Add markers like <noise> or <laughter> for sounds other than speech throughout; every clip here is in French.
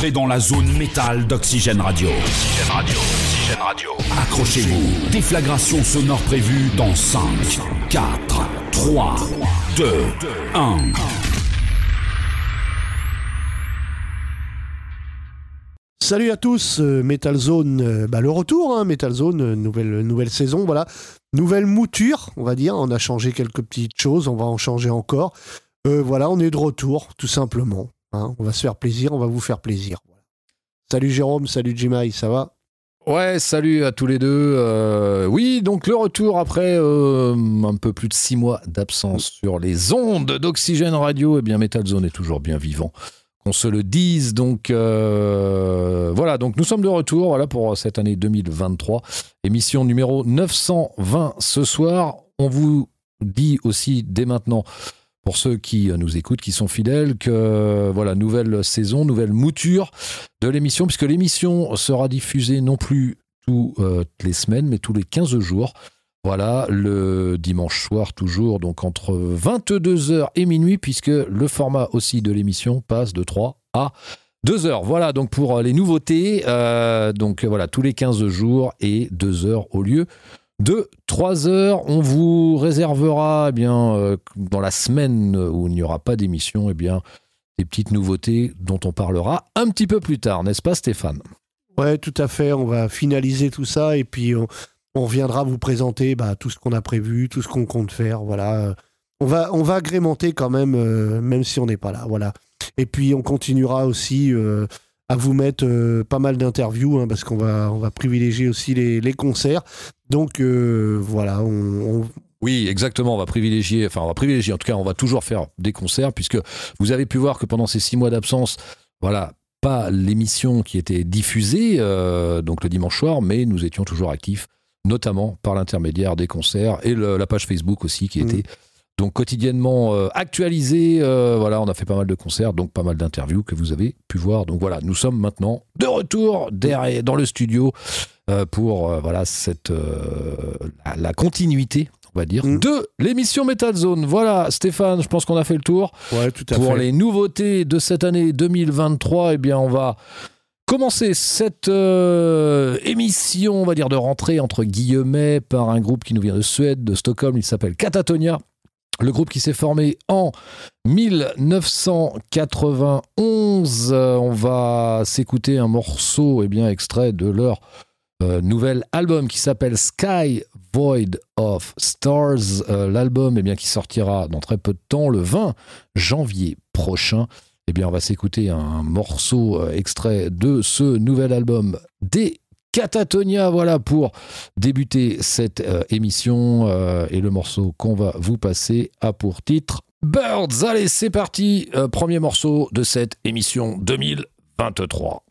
Entrez dans la zone métal d'Oxygène Radio. Oxygène Radio. Oxygène Radio. Accrochez-vous. Déflagration sonore prévue dans 5, 4, 3, 2, 1. Salut à tous, euh, Metal Zone, euh, bah, le retour, hein, Metal Zone, euh, nouvelle, nouvelle saison, voilà. Nouvelle mouture, on va dire. On a changé quelques petites choses, on va en changer encore. Euh, voilà, on est de retour, tout simplement. Hein. On va se faire plaisir, on va vous faire plaisir. Salut Jérôme, salut Jimai, ça va? Ouais, salut à tous les deux. Euh, oui, donc le retour après euh, un peu plus de six mois d'absence sur les ondes d'Oxygène Radio. Eh bien, Metal Zone est toujours bien vivant. Qu'on se le dise. Donc euh, voilà, donc nous sommes de retour pour cette année 2023. Émission numéro 920 ce soir. On vous dit aussi dès maintenant pour ceux qui euh, nous écoutent, qui sont fidèles, que voilà, nouvelle saison, nouvelle mouture de l'émission, puisque l'émission sera diffusée non plus toutes les semaines, mais tous les 15 jours. Voilà, le dimanche soir, toujours, donc entre 22h et minuit, puisque le format aussi de l'émission passe de 3 à 2 heures. Voilà, donc pour euh, les nouveautés, euh, donc voilà, tous les 15 jours et 2 heures au lieu de 3 heures. On vous réservera, eh bien, euh, dans la semaine où il n'y aura pas d'émission, eh bien, des petites nouveautés dont on parlera un petit peu plus tard, n'est-ce pas, Stéphane? Ouais, tout à fait, on va finaliser tout ça et puis on, reviendra vous présenter bah, tout ce qu'on a prévu, tout ce qu'on compte faire, voilà. On va, on va agrémenter quand même, euh, même si on n'est pas là, voilà. Et puis on continuera aussi euh, à vous mettre pas mal d'interviews, hein, parce qu'on va, on va privilégier aussi les concerts. Donc euh, voilà, on, on- Oui, exactement. On va privilégier, enfin, on va privilégier. En tout cas, on va toujours faire des concerts, puisque vous avez pu voir que pendant ces six mois d'absence, voilà, pas l'émission qui était diffusée, euh, donc le dimanche soir, mais nous étions toujours actifs, notamment par l'intermédiaire des concerts et le- la page Facebook aussi, qui Mm. était donc quotidiennement euh, actualisée. Euh, voilà, on a fait pas mal de concerts, donc pas mal d'interviews que vous avez pu voir. Donc voilà, nous sommes maintenant de retour derrière, dans le studio pour euh, voilà cette euh, la, la continuité, on va dire, Mm. de l'émission Metal Zone. Voilà, Stéphane, je pense qu'on a fait le tour. ouais, tout à Pour fait. les nouveautés de cette année 2023, eh bien, on va commencer cette euh, émission, on va dire, de rentrée entre guillemets par un groupe qui nous vient de Suède, de Stockholm. Il s'appelle Catatonia. Le groupe qui s'est formé en 1991. Euh, on va s'écouter un morceau, eh bien, extrait de leur euh, nouvel album qui s'appelle Sky Void of Stars. Euh, L'album, eh bien, qui sortira dans très peu de temps, le 20 janvier prochain. Eh bien, on va s'écouter un morceau euh, extrait de ce nouvel album des Catatonia, voilà pour débuter cette émission et le morceau qu'on va vous passer a pour titre Birds. Allez, c'est parti, premier morceau de cette émission 2023.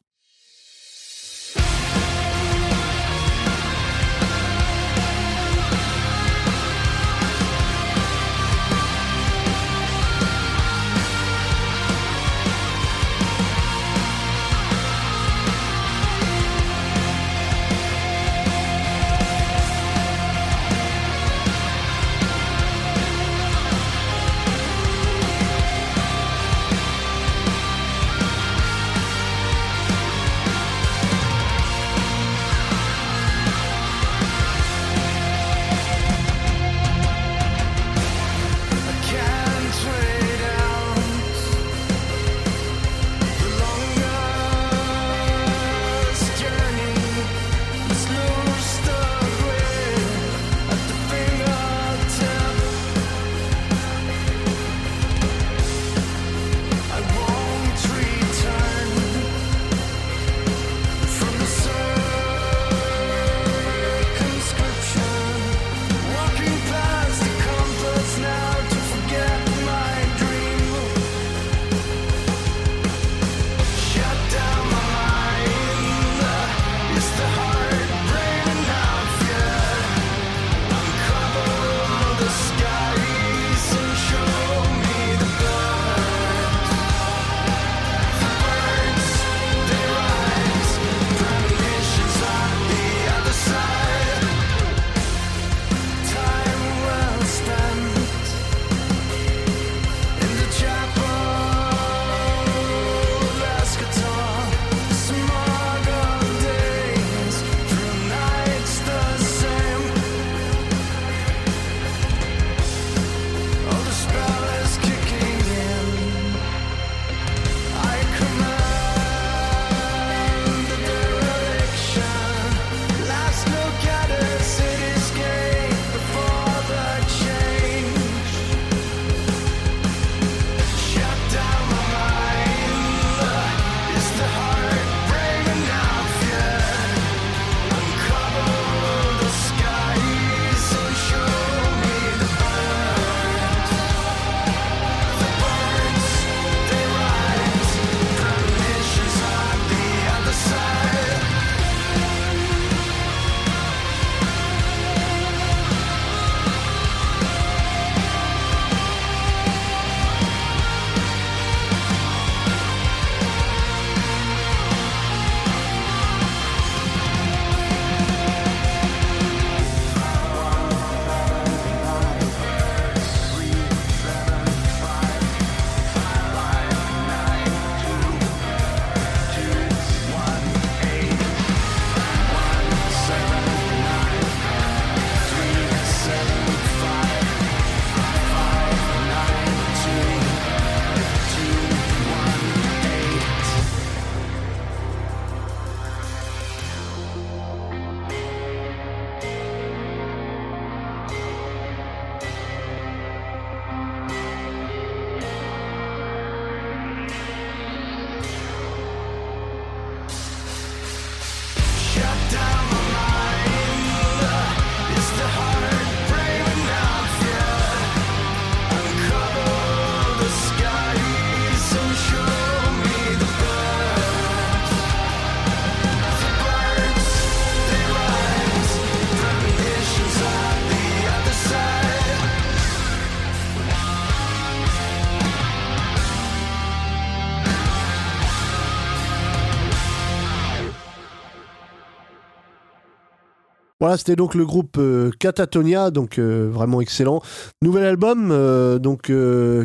C'était donc le groupe euh, Catatonia, donc euh, vraiment excellent. Nouvel album, euh, donc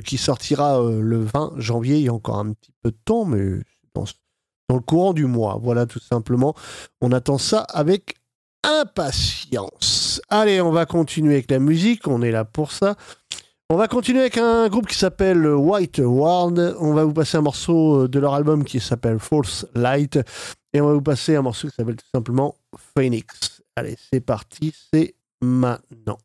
qui sortira le 20 janvier. Il y a encore un petit peu de temps, mais dans, dans le courant du mois. Voilà, tout simplement. On attend ça avec impatience. Allez, on va continuer avec la musique. On est là pour ça. On va continuer avec un groupe qui s'appelle White World. On va vous passer un morceau de leur album qui s'appelle False Light. Et on va vous passer un morceau qui s'appelle tout simplement Phoenix. Allez, c'est parti, c'est maintenant.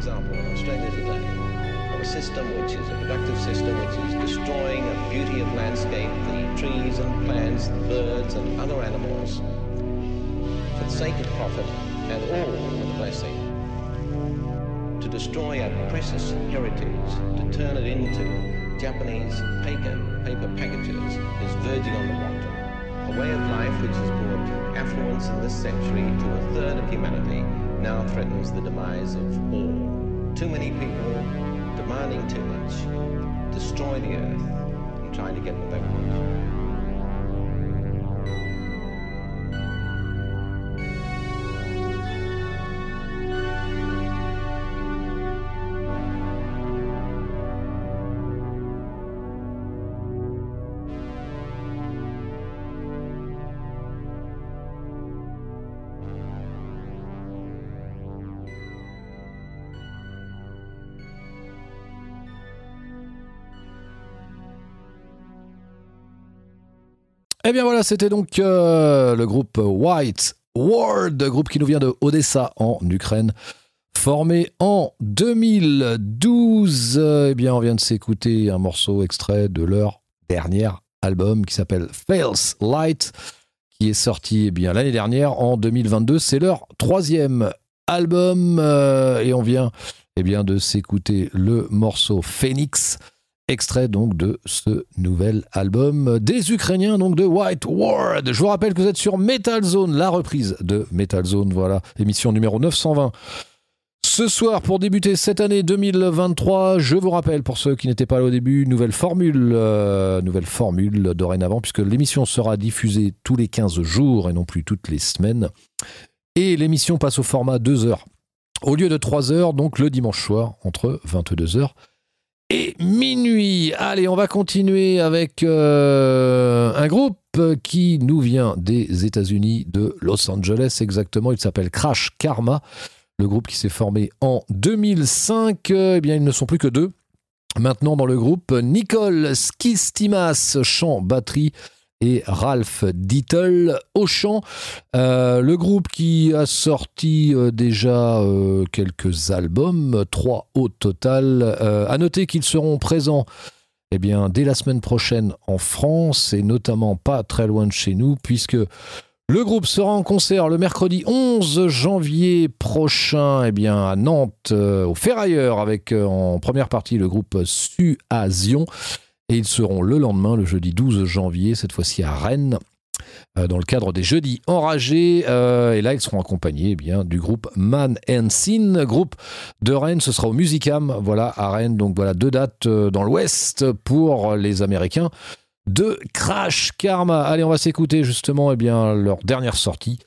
Example in Australia today of a system which is a productive system which is destroying the beauty of landscape, the trees and plants, the birds and other animals for the sake of profit and all for the blessing. To destroy our precious heritage, to turn it into Japanese paper, paper packages is verging on the wanton. A way of life which has brought affluence in this century to a third of humanity now threatens the demise of all. Too many people demanding too much, destroy the earth and trying to get what they want. Eh bien voilà, c'était donc euh, le groupe White World, groupe qui nous vient de Odessa en Ukraine. Formé en 2012, eh bien on vient de s'écouter un morceau extrait de leur dernier album qui s'appelle Fails Light, qui est sorti eh bien l'année dernière en 2022. C'est leur troisième album euh, et on vient eh bien de s'écouter le morceau Phoenix extrait donc de ce nouvel album des Ukrainiens, donc de White Ward. Je vous rappelle que vous êtes sur Metal Zone, la reprise de Metal Zone, voilà, émission numéro 920. Ce soir, pour débuter cette année 2023, je vous rappelle, pour ceux qui n'étaient pas là au début, nouvelle formule, euh, nouvelle formule dorénavant, puisque l'émission sera diffusée tous les 15 jours et non plus toutes les semaines. Et l'émission passe au format 2 heures au lieu de 3 heures, donc le dimanche soir, entre 22 heures et minuit. Allez, on va continuer avec euh, un groupe qui nous vient des États-Unis, de Los Angeles exactement. Il s'appelle Crash Karma. Le groupe qui s'est formé en 2005, eh bien, ils ne sont plus que deux. Maintenant dans le groupe, Nicole Skistimas, chant, batterie, et Ralph Dittel au chant. Euh, le groupe qui a sorti euh, déjà euh, quelques albums, trois au total. à noter qu'ils seront présents eh bien, dès la semaine prochaine en France et notamment pas très loin de chez nous puisque le groupe sera en concert le mercredi 11 janvier prochain eh à Nantes au Ferrailleur avec en première partie le groupe Suasion. Et ils seront le lendemain, le jeudi 12 janvier, cette fois-ci à Rennes, euh, dans le cadre des Jeudis Enragés. Euh, et là, ils seront accompagnés eh bien, du groupe Man and Sin, groupe de Rennes. Ce sera au Musicam, voilà, à Rennes. Donc voilà, deux dates euh, dans l'Ouest pour les Américains de Crash Karma. Allez, on va s'écouter justement eh bien, leur dernière sortie.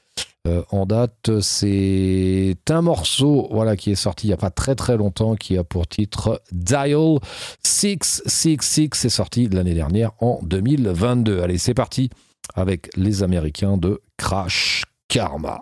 Euh, en date, c'est un morceau voilà, qui est sorti il n'y a pas très très longtemps, qui a pour titre Dial 666. C'est sorti l'année dernière en 2022. Allez, c'est parti avec les Américains de Crash Karma.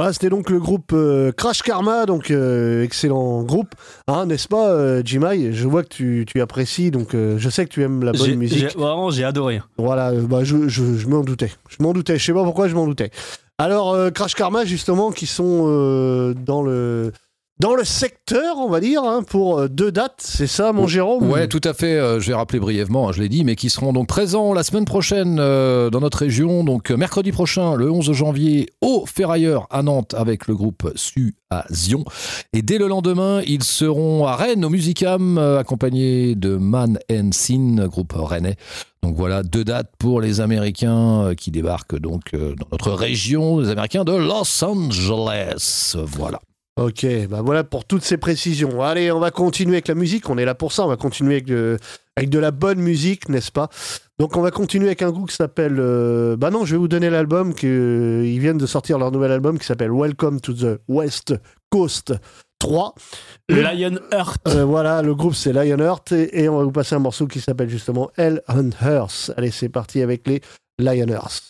Voilà, c'était donc le groupe euh, Crash Karma, donc euh, excellent groupe, hein, n'est-ce pas, euh, Jimai? Je vois que tu, tu apprécies, donc je sais que tu aimes la bonne musique. Vraiment, j'ai adoré. Voilà, bah, je, je, je m'en doutais. Je m'en doutais. Je sais pas pourquoi je m'en doutais. Alors, Crash Karma, justement, qui sont dans le dans le secteur, on va dire, hein, pour euh, deux dates, c'est ça, mon Jérôme Ouais, tout à fait. euh, je vais rappeler brièvement, hein, je l'ai dit, mais qui seront donc présents la semaine prochaine euh, dans notre région. Donc mercredi prochain, le 11 janvier, au Ferrailleur à Nantes avec le groupe Suasion. Et dès le lendemain, ils seront à Rennes au Musicam, accompagnés de Man and Sin, groupe rennais. Donc voilà, deux dates pour les Américains qui débarquent donc dans notre région, les Américains de Los Angeles. Voilà. Ok, bah voilà pour toutes ces précisions. Allez, on va continuer avec la musique. On est là pour ça. On va continuer avec de, avec de la bonne musique, n'est-ce pas? Donc, on va continuer avec un groupe qui s'appelle. euh, Bah non, je vais vous donner l'album. que- euh, Ils viennent de sortir leur nouvel album qui s'appelle Welcome to the West Coast 3. Le- Lionheart. Euh, voilà, le groupe c'est Lionheart et, et on va vous passer un morceau qui s'appelle justement Hell on Earth. Allez, c'est parti avec les Lionhearts.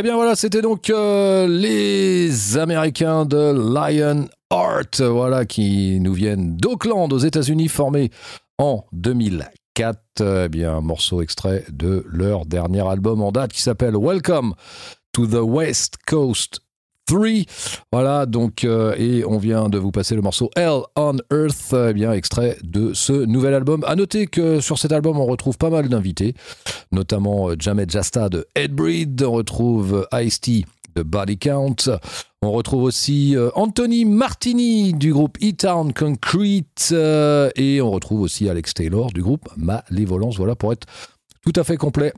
Eh bien voilà, c'était donc euh, les Américains de Lion Art, voilà, qui nous viennent d'Auckland aux États-Unis, formés en 2004. Eh bien, morceau extrait de leur dernier album en date qui s'appelle Welcome to the West Coast 3. Voilà, donc, euh, et on vient de vous passer le morceau Hell on Earth, eh bien, extrait de ce nouvel album. À noter que sur cet album, on retrouve pas mal d'invités notamment euh, Jamet Jasta de Headbreed, on retrouve euh, Ice-T de Body Count, on retrouve aussi euh, Anthony Martini du groupe E-Town Concrete euh, et on retrouve aussi Alex Taylor du groupe Malévolence, voilà pour être tout à fait complet.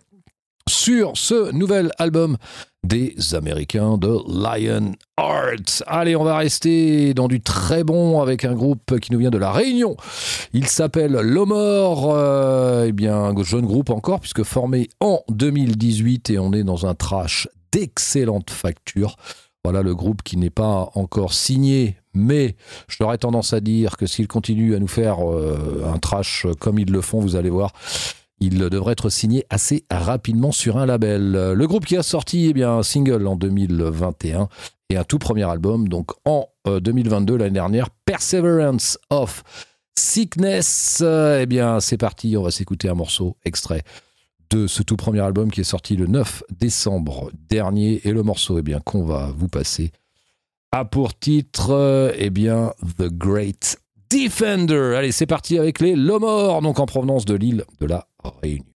Sur ce nouvel album des Américains de Lion Heart. Allez, on va rester dans du très bon avec un groupe qui nous vient de la Réunion. Il s'appelle Lomor, euh, eh bien un jeune groupe encore puisque formé en 2018 et on est dans un trash d'excellente facture. Voilà le groupe qui n'est pas encore signé, mais j'aurais tendance à dire que s'ils continuent à nous faire euh, un trash comme ils le font, vous allez voir, il devrait être signé assez rapidement sur un label. Le groupe qui a sorti eh un single en 2021 et un tout premier album, donc en euh, 2022, l'année dernière, Perseverance of Sickness. Euh, eh bien, c'est parti, on va s'écouter un morceau extrait de ce tout premier album qui est sorti le 9 décembre dernier. Et le morceau eh bien, qu'on va vous passer a pour titre euh, eh bien, The Great Defender. Allez, c'est parti avec les Lomor, donc en provenance de l'île de la Réunion.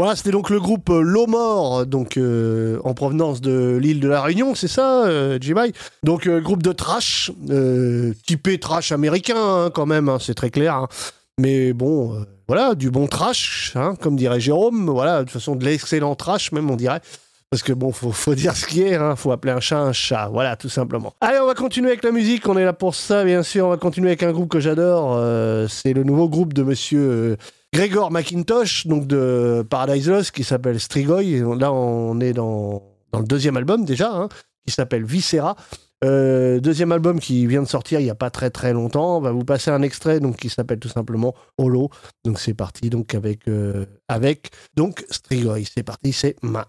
Voilà, c'était donc le groupe euh, Lomor, donc euh, en provenance de l'île de la Réunion, c'est ça, euh, Donc euh, groupe de trash, typé trash américain hein, quand même, hein, c'est très clair. hein. Mais bon, voilà, du bon trash, comme dirait Jérôme. Voilà, de toute façon de l'excellent trash même, on dirait. Parce que bon, faut, faut dire ce qui est, hein, faut appeler un chat un chat, voilà, tout simplement. Allez, on va continuer avec la musique, on est là pour ça, bien sûr. On va continuer avec un groupe que j'adore. c'est le nouveau groupe de monsieur Gregor McIntosh, donc de Paradise Lost, qui s'appelle Strigoi. Là, on est dans, dans le deuxième album déjà, hein, qui s'appelle Viscera. Euh, deuxième album qui vient de sortir il n'y a pas très très longtemps. On va vous passer un extrait donc qui s'appelle tout simplement Holo. Donc c'est parti donc avec euh, avec donc Strigoi. C'est parti, c'est ma.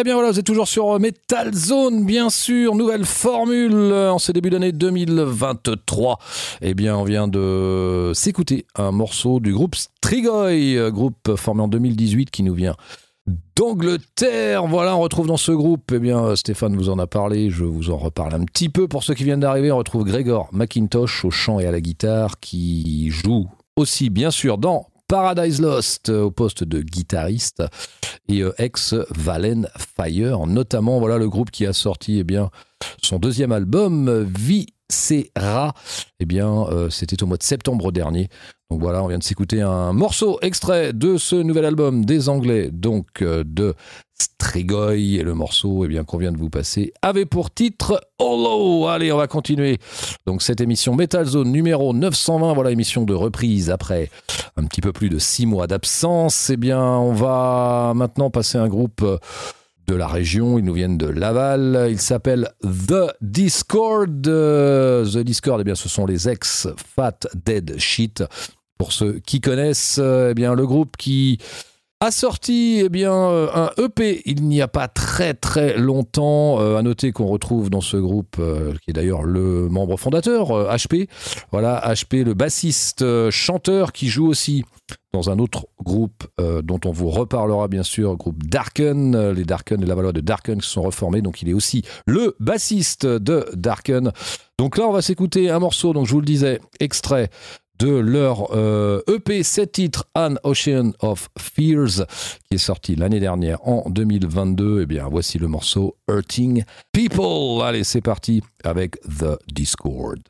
Eh bien voilà, vous êtes toujours sur Metal Zone, bien sûr. Nouvelle formule euh, en ce début d'année 2023. Eh bien, on vient de s'écouter un morceau du groupe Strigoi, euh, groupe formé en 2018 qui nous vient d'Angleterre. Voilà, on retrouve dans ce groupe, eh bien, euh, Stéphane vous en a parlé, je vous en reparle un petit peu. Pour ceux qui viennent d'arriver, on retrouve Gregor McIntosh au chant et à la guitare qui joue aussi, bien sûr, dans Paradise Lost euh, au poste de guitariste et euh, ex Valen Fire, notamment voilà le groupe qui a sorti eh bien son deuxième album Viscera. Eh bien, euh, c'était au mois de septembre dernier. Donc voilà, on vient de s'écouter un morceau extrait de ce nouvel album des Anglais, donc de Strigoi. Et le morceau eh bien, qu'on vient de vous passer avait pour titre Hollow. Allez, on va continuer. Donc cette émission Metal Zone numéro 920, voilà, émission de reprise après un petit peu plus de six mois d'absence. Eh bien, on va maintenant passer un groupe de la région. Ils nous viennent de Laval. Il s'appelle The Discord. Euh, The Discord, eh bien, ce sont les ex Fat Dead Shit. Pour ceux qui connaissent, euh, eh bien, le groupe qui a sorti eh bien, euh, un EP il n'y a pas très très longtemps. Euh, à noter qu'on retrouve dans ce groupe, euh, qui est d'ailleurs le membre fondateur, euh, HP. Voilà, HP, le bassiste euh, chanteur qui joue aussi dans un autre groupe euh, dont on vous reparlera bien sûr, groupe Darken, euh, les Darken et la valeur de Darken se sont reformés, donc il est aussi le bassiste de Darken. Donc là on va s'écouter un morceau, donc je vous le disais, extrait de leur euh, EP 7 titres An Ocean of Fears qui est sorti l'année dernière en 2022 et bien voici le morceau Hurting People. Allez c'est parti avec The Discord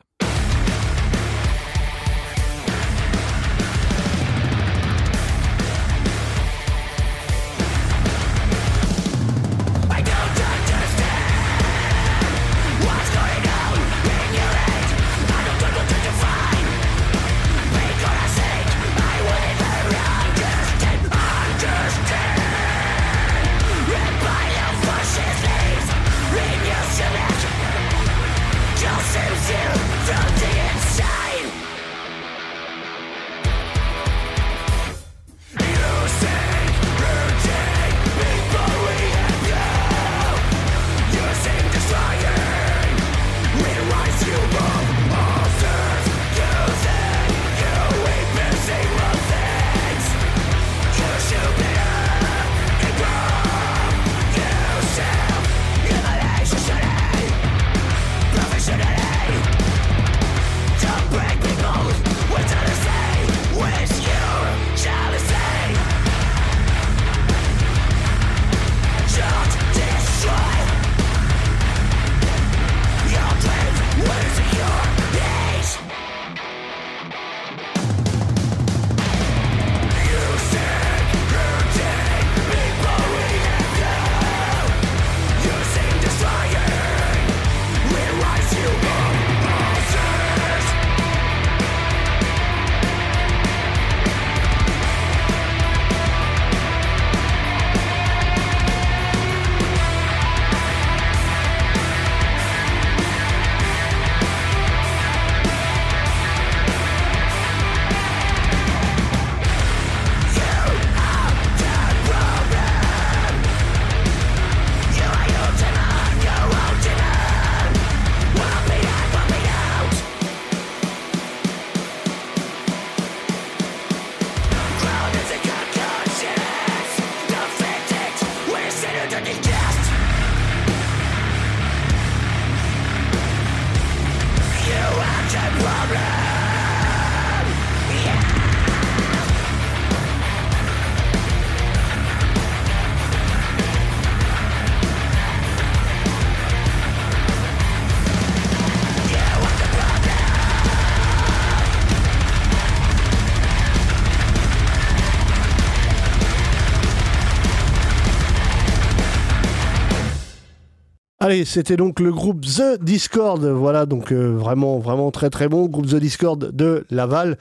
C'était donc le groupe The Discord. Voilà, donc euh, vraiment, vraiment très très bon. Groupe The Discord de Laval.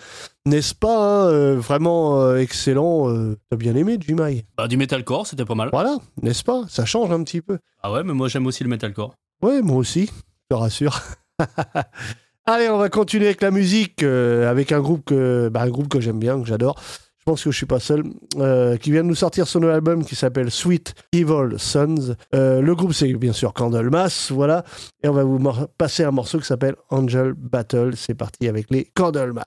N'est-ce pas hein, euh, Vraiment euh, excellent. T'as bien aimé, Jimai Bah, du metalcore, c'était pas mal. Voilà, n'est-ce pas? Ça change un petit peu. Ah ouais, mais moi j'aime aussi le metalcore. Ouais, moi aussi, je te rassure. <laughs> Allez, on va continuer avec la musique, avec un groupe que, bah, un groupe que j'aime bien, que j'adore. Je pense que je suis pas seul, euh, qui vient de nous sortir son album qui s'appelle Sweet Evil Sons. Euh, le groupe, c'est bien sûr Candlemas, voilà. Et on va vous passer un morceau qui s'appelle Angel Battle. C'est parti avec les Candlemas.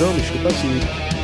Ah non, mais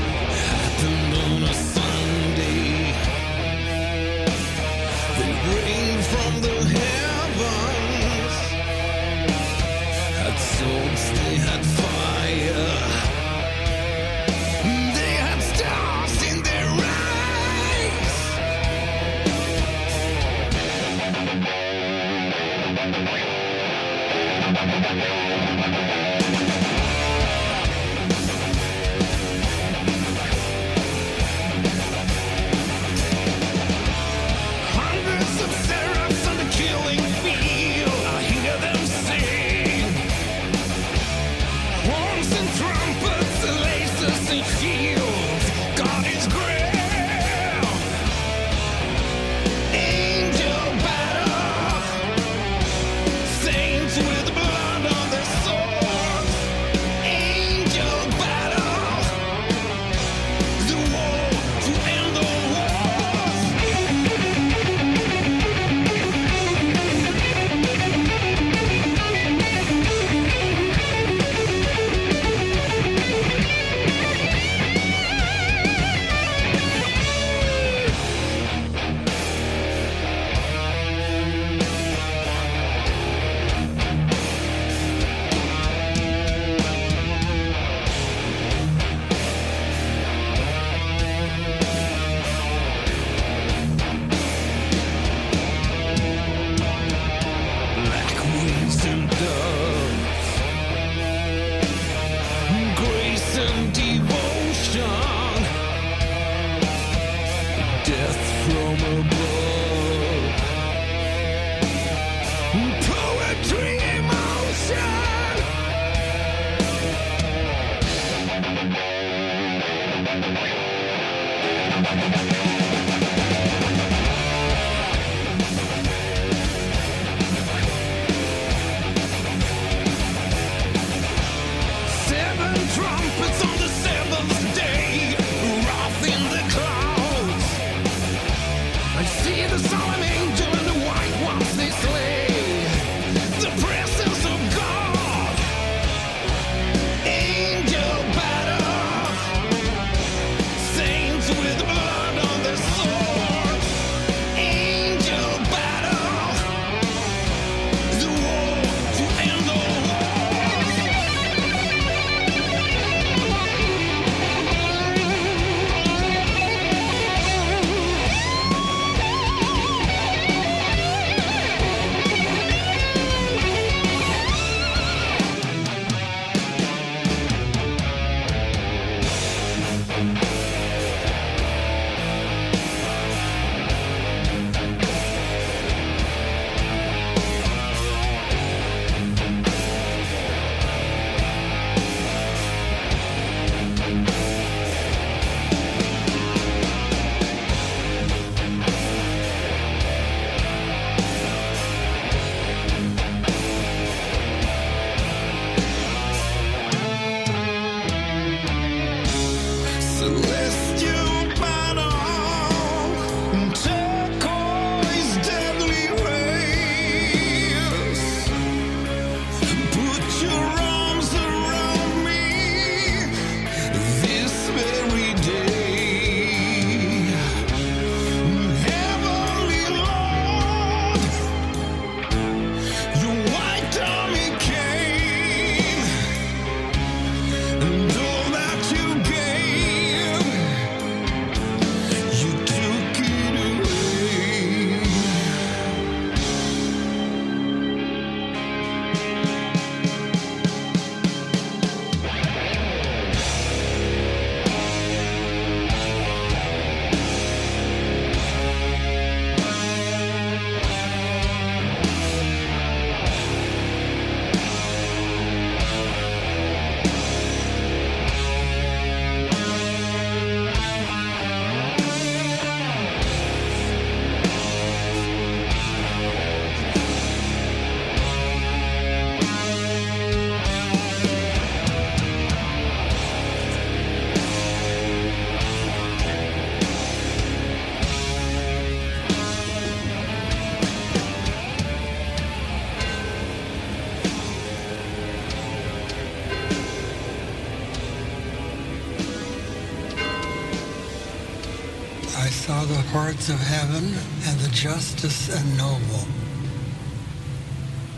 courts of heaven and the justice and noble.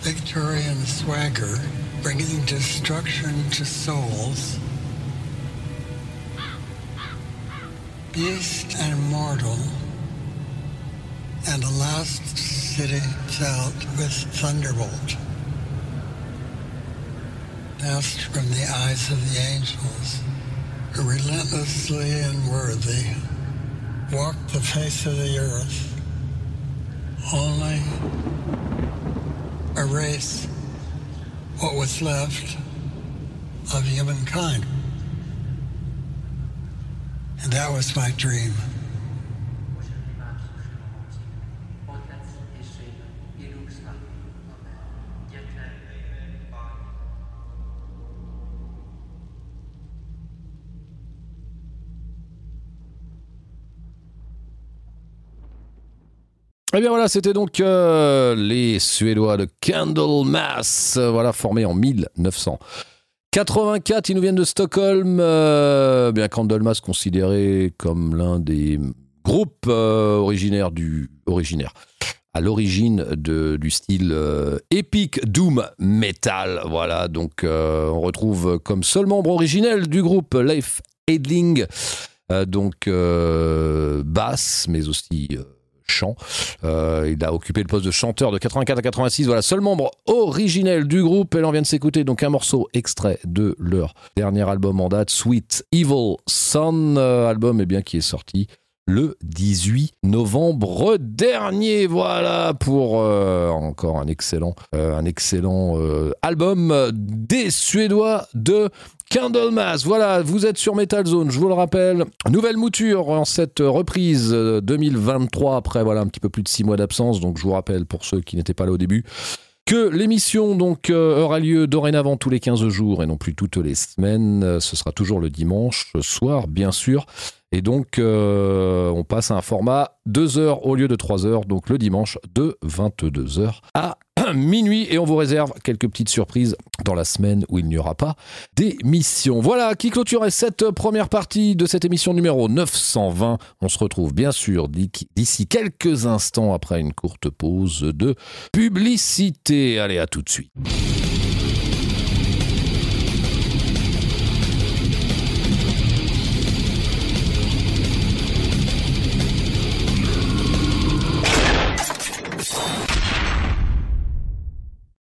Victorian swagger bringing destruction to souls. Beast and mortal. And the last city out with thunderbolt. Passed from the eyes of the angels, relentlessly and worthy the face of the earth. Only erase what was left of humankind. And that was my dream. Eh bien voilà, c'était donc euh, les Suédois de Candlemas, euh, voilà, formés en 1984. Ils nous viennent de Stockholm. euh, bien Candlemas considéré comme l'un des groupes originaires du originaire à l'origine du style epic doom metal. Voilà, donc on retrouve comme seul membre originel du groupe Leif Edling, donc basse, mais aussi chant. Euh, il a occupé le poste de chanteur de 84 à 86. Voilà, seul membre originel du groupe. Et là, vient de s'écouter donc un morceau extrait de leur dernier album en date, Sweet Evil Son, euh, album eh bien, qui est sorti le 18 novembre dernier. Voilà pour euh, encore un excellent, euh, euh, album des Suédois de Candlemas. Voilà, vous êtes sur Metal Zone, je vous le rappelle. Nouvelle mouture en cette reprise euh, 2023 après voilà un petit peu plus de six mois d'absence. Donc je vous rappelle pour ceux qui n'étaient pas là au début que l'émission donc euh, aura lieu dorénavant tous les 15 jours et non plus toutes les semaines. Euh, Ce sera toujours le dimanche soir, bien sûr. Et donc, euh, on passe à un format 2 heures au lieu de 3 heures, donc le dimanche de 22 heures à minuit. Et on vous réserve quelques petites surprises dans la semaine où il n'y aura pas d'émission. Voilà qui clôturait cette première partie de cette émission numéro 920. On se retrouve bien sûr d'ici quelques instants après une courte pause de publicité. Allez, à tout de suite.